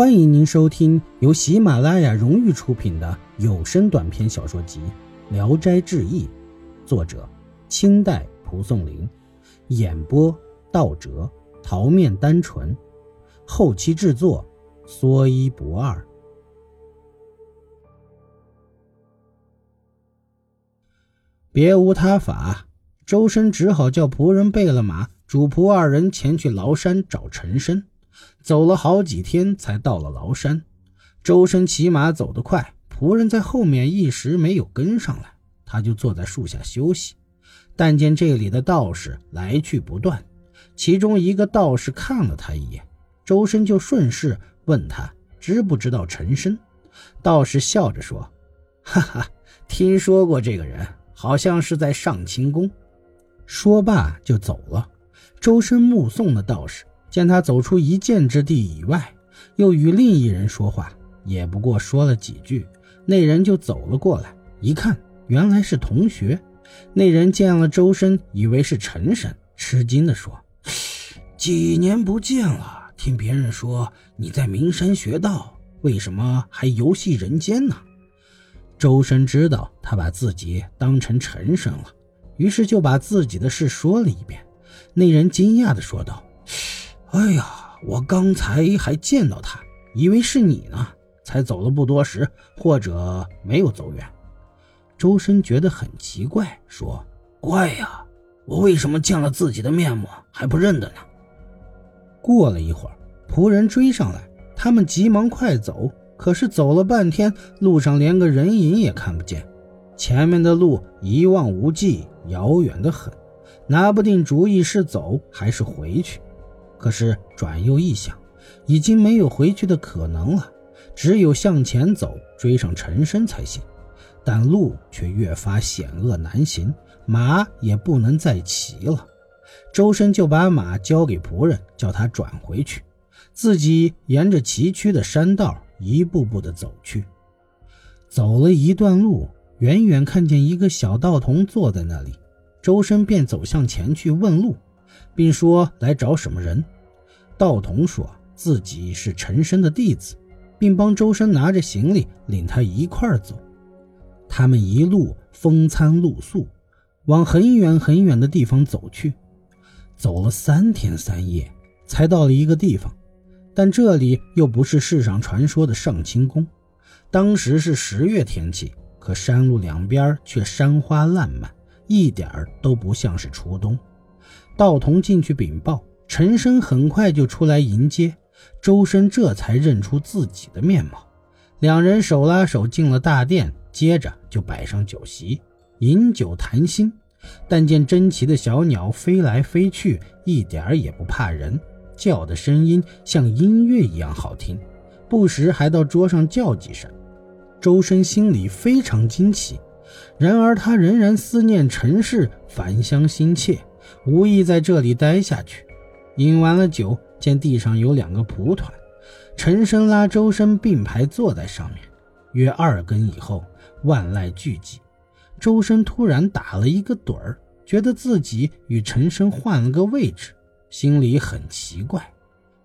欢迎您收听由喜马拉雅荣誉出品的有声短篇小说集《聊斋志异》，作者清代蒲松龄，演播道哲、桃面单纯，后期制作说一不二。别无他法，周深只好叫仆人备了马，主仆二人前去崂山找陈深。走了好几天，才到了崂山。周深骑马走得快，仆人在后面一时没有跟上来，他就坐在树下休息。但见这里的道士来去不断，其中一个道士看了他一眼，周深就顺势问他知不知道陈深。道士笑着说：“哈哈，听说过这个人，好像是在上清宫。”说罢就走了。周深目送的道士。见他走出一箭之地以外，又与另一人说话，也不过说了几句，那人就走了过来。一看，原来是同学。那人见了周深，以为是陈深，吃惊地说：“几年不见了，听别人说你在名山学道，为什么还游戏人间呢？”周深知道他把自己当成陈深了，于是就把自己的事说了一遍。那人惊讶地说道。哎呀，我刚才还见到他，以为是你呢，才走了不多时，或者没有走远。周深觉得很奇怪，说：“怪呀，我为什么见了自己的面目还不认得呢？”过了一会儿，仆人追上来，他们急忙快走，可是走了半天，路上连个人影也看不见，前面的路一望无际，遥远的很，拿不定主意是走还是回去。可是转又一想，已经没有回去的可能了，只有向前走，追上陈深才行。但路却越发险恶难行，马也不能再骑了。周深就把马交给仆人，叫他转回去，自己沿着崎岖的山道一步步的走去。走了一段路，远远看见一个小道童坐在那里，周深便走向前去问路。并说来找什么人。道童说自己是陈深的弟子，并帮周深拿着行李，领他一块儿走。他们一路风餐露宿，往很远很远的地方走去。走了三天三夜，才到了一个地方，但这里又不是世上传说的上清宫。当时是十月天气，可山路两边却山花烂漫，一点儿都不像是初冬。道童进去禀报，陈升很快就出来迎接。周深这才认出自己的面貌，两人手拉手进了大殿，接着就摆上酒席，饮酒谈心。但见珍奇的小鸟飞来飞去，一点儿也不怕人，叫的声音像音乐一样好听，不时还到桌上叫几声。周深心里非常惊奇，然而他仍然思念陈氏，返乡心切。无意在这里待下去，饮完了酒，见地上有两个蒲团，陈深拉周深并排坐在上面，约二更以后，万籁俱寂。周深突然打了一个盹儿，觉得自己与陈深换了个位置，心里很奇怪。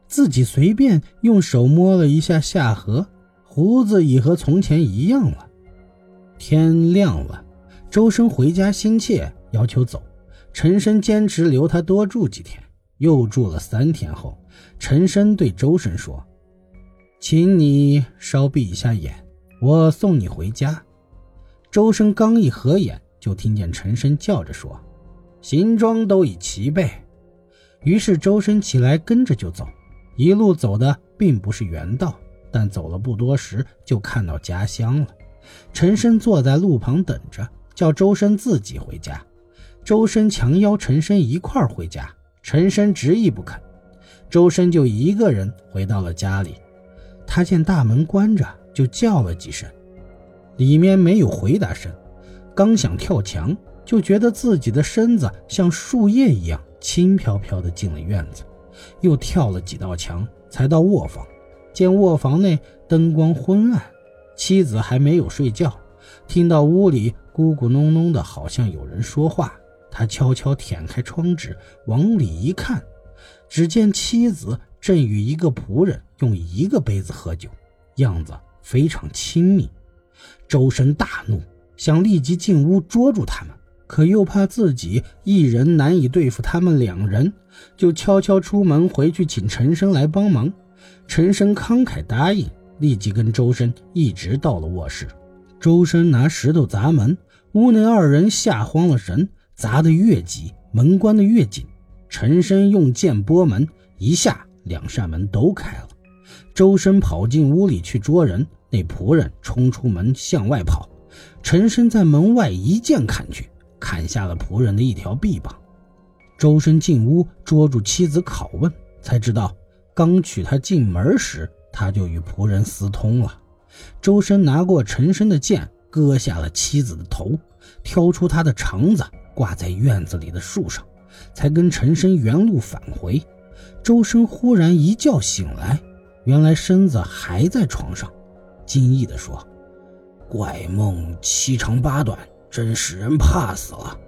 自己随便用手摸了一下下颌，胡子已和从前一样了。天亮了，周深回家心切，要求走。陈深坚持留他多住几天，又住了三天后，陈深对周深说：“请你稍闭一下眼，我送你回家。”周深刚一合眼，就听见陈深叫着说：“行装都已齐备。”于是周深起来跟着就走，一路走的并不是原道，但走了不多时，就看到家乡了。陈深坐在路旁等着，叫周深自己回家。周深强邀陈深一块儿回家，陈深执意不肯，周深就一个人回到了家里。他见大门关着，就叫了几声，里面没有回答声。刚想跳墙，就觉得自己的身子像树叶一样轻飘飘地进了院子，又跳了几道墙，才到卧房。见卧房内灯光昏暗，妻子还没有睡觉，听到屋里咕咕哝哝的，好像有人说话。他悄悄舔开窗纸，往里一看，只见妻子正与一个仆人用一个杯子喝酒，样子非常亲密。周深大怒，想立即进屋捉住他们，可又怕自己一人难以对付他们两人，就悄悄出门回去请陈生来帮忙。陈生慷慨答应，立即跟周深一直到了卧室。周深拿石头砸门，屋内二人吓慌了神，砸得越急，门关得越紧。陈深用剑拨门，一下两扇门都开了。周深跑进屋里去捉人，那仆人冲出门向外跑。陈深在门外一剑砍去，砍下了仆人的一条臂膀。周深进屋捉住妻子拷问，才知道刚娶她进门时，他就与仆人私通了。周深拿过陈深的剑，割下了妻子的头，挑出他的肠子挂在院子里的树上，才跟陈深原路返回。周深忽然一觉醒来，原来身子还在床上，惊异地说：“怪梦七长八短，真使人怕死了。”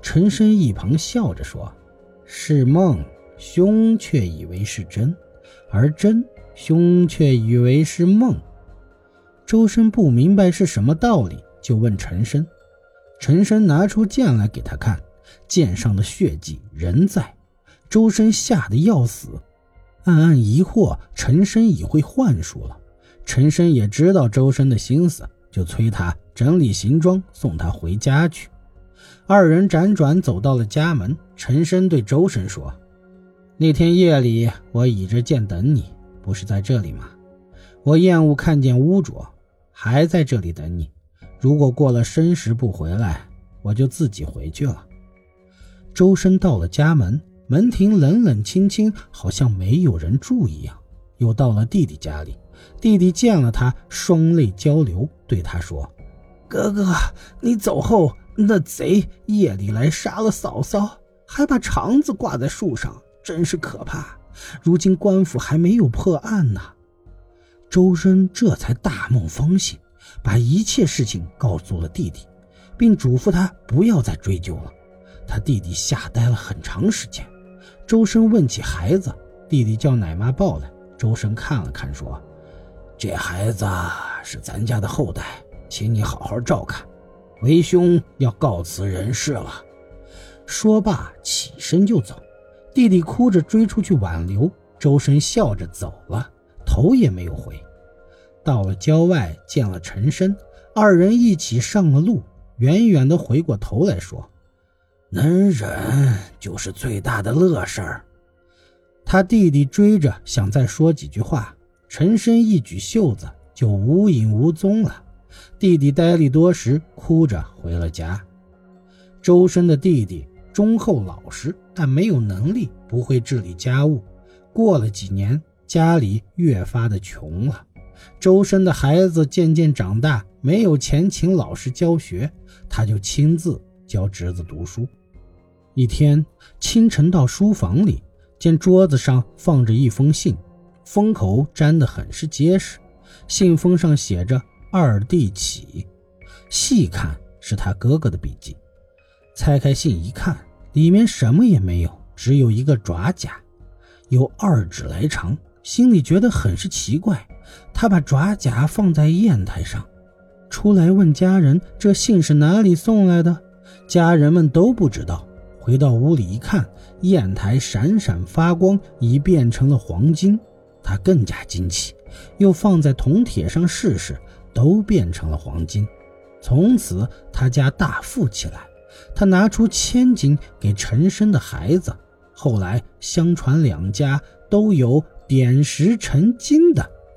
陈深一旁笑着说：“是梦，兄却以为是真；而真，兄却以为是梦。”周深不明白是什么道理，就问陈深。陈深拿出剑来给他看，剑上的血迹仍在。周深吓得要死，暗暗疑惑陈深已会幻术了。陈深也知道周深的心思，就催他整理行装，送他回家去。二人辗转走到了家门，陈深对周深说：“那天夜里，我倚着剑等你，不是在这里吗？我厌恶看见污浊。”还在这里等你。如果过了申时不回来，我就自己回去了。周深到了家门，门庭冷冷清清，好像没有人住一样。又到了弟弟家里，弟弟见了他，双泪交流，对他说：“哥哥，你走后，那贼夜里来杀了嫂嫂，还把肠子挂在树上，真是可怕。如今官府还没有破案呢。”周深这才大梦方醒，把一切事情告诉了弟弟，并嘱咐他不要再追究了。他弟弟吓呆了很长时间。周深问起孩子，弟弟叫奶妈抱来。周深看了看，说：“这孩子是咱家的后代，请你好好照看。为兄要告辞人世了。”说罢起身就走。弟弟哭着追出去挽留，周深笑着走了。头也没有回，到了郊外见了陈深，二人一起上了路，远远的回过头来说：“能忍就是最大的乐事儿。”他弟弟追着想再说几句话，陈深一举袖子就无影无踪了。弟弟呆立多时，哭着回了家。周深的弟弟忠厚老实，但没有能力，不会治理家务。过了几年。家里越发的穷了，周深的孩子渐渐长大，没有钱请老师教学，他就亲自教侄子读书。一天清晨到书房里，见桌子上放着一封信，封口粘得很是结实，信封上写着“二弟启”，细看是他哥哥的笔迹。拆开信一看，里面什么也没有，只有一个爪甲，有二指来长。心里觉得很是奇怪，他把爪甲放在砚台上，出来问家人：“这信是哪里送来的？”家人们都不知道。回到屋里一看，砚台闪闪发光，已变成了黄金。他更加惊奇，又放在铜铁上试试，都变成了黄金。从此他家大富起来。他拿出千金给陈深的孩子，后来相传两家都有。点石成金的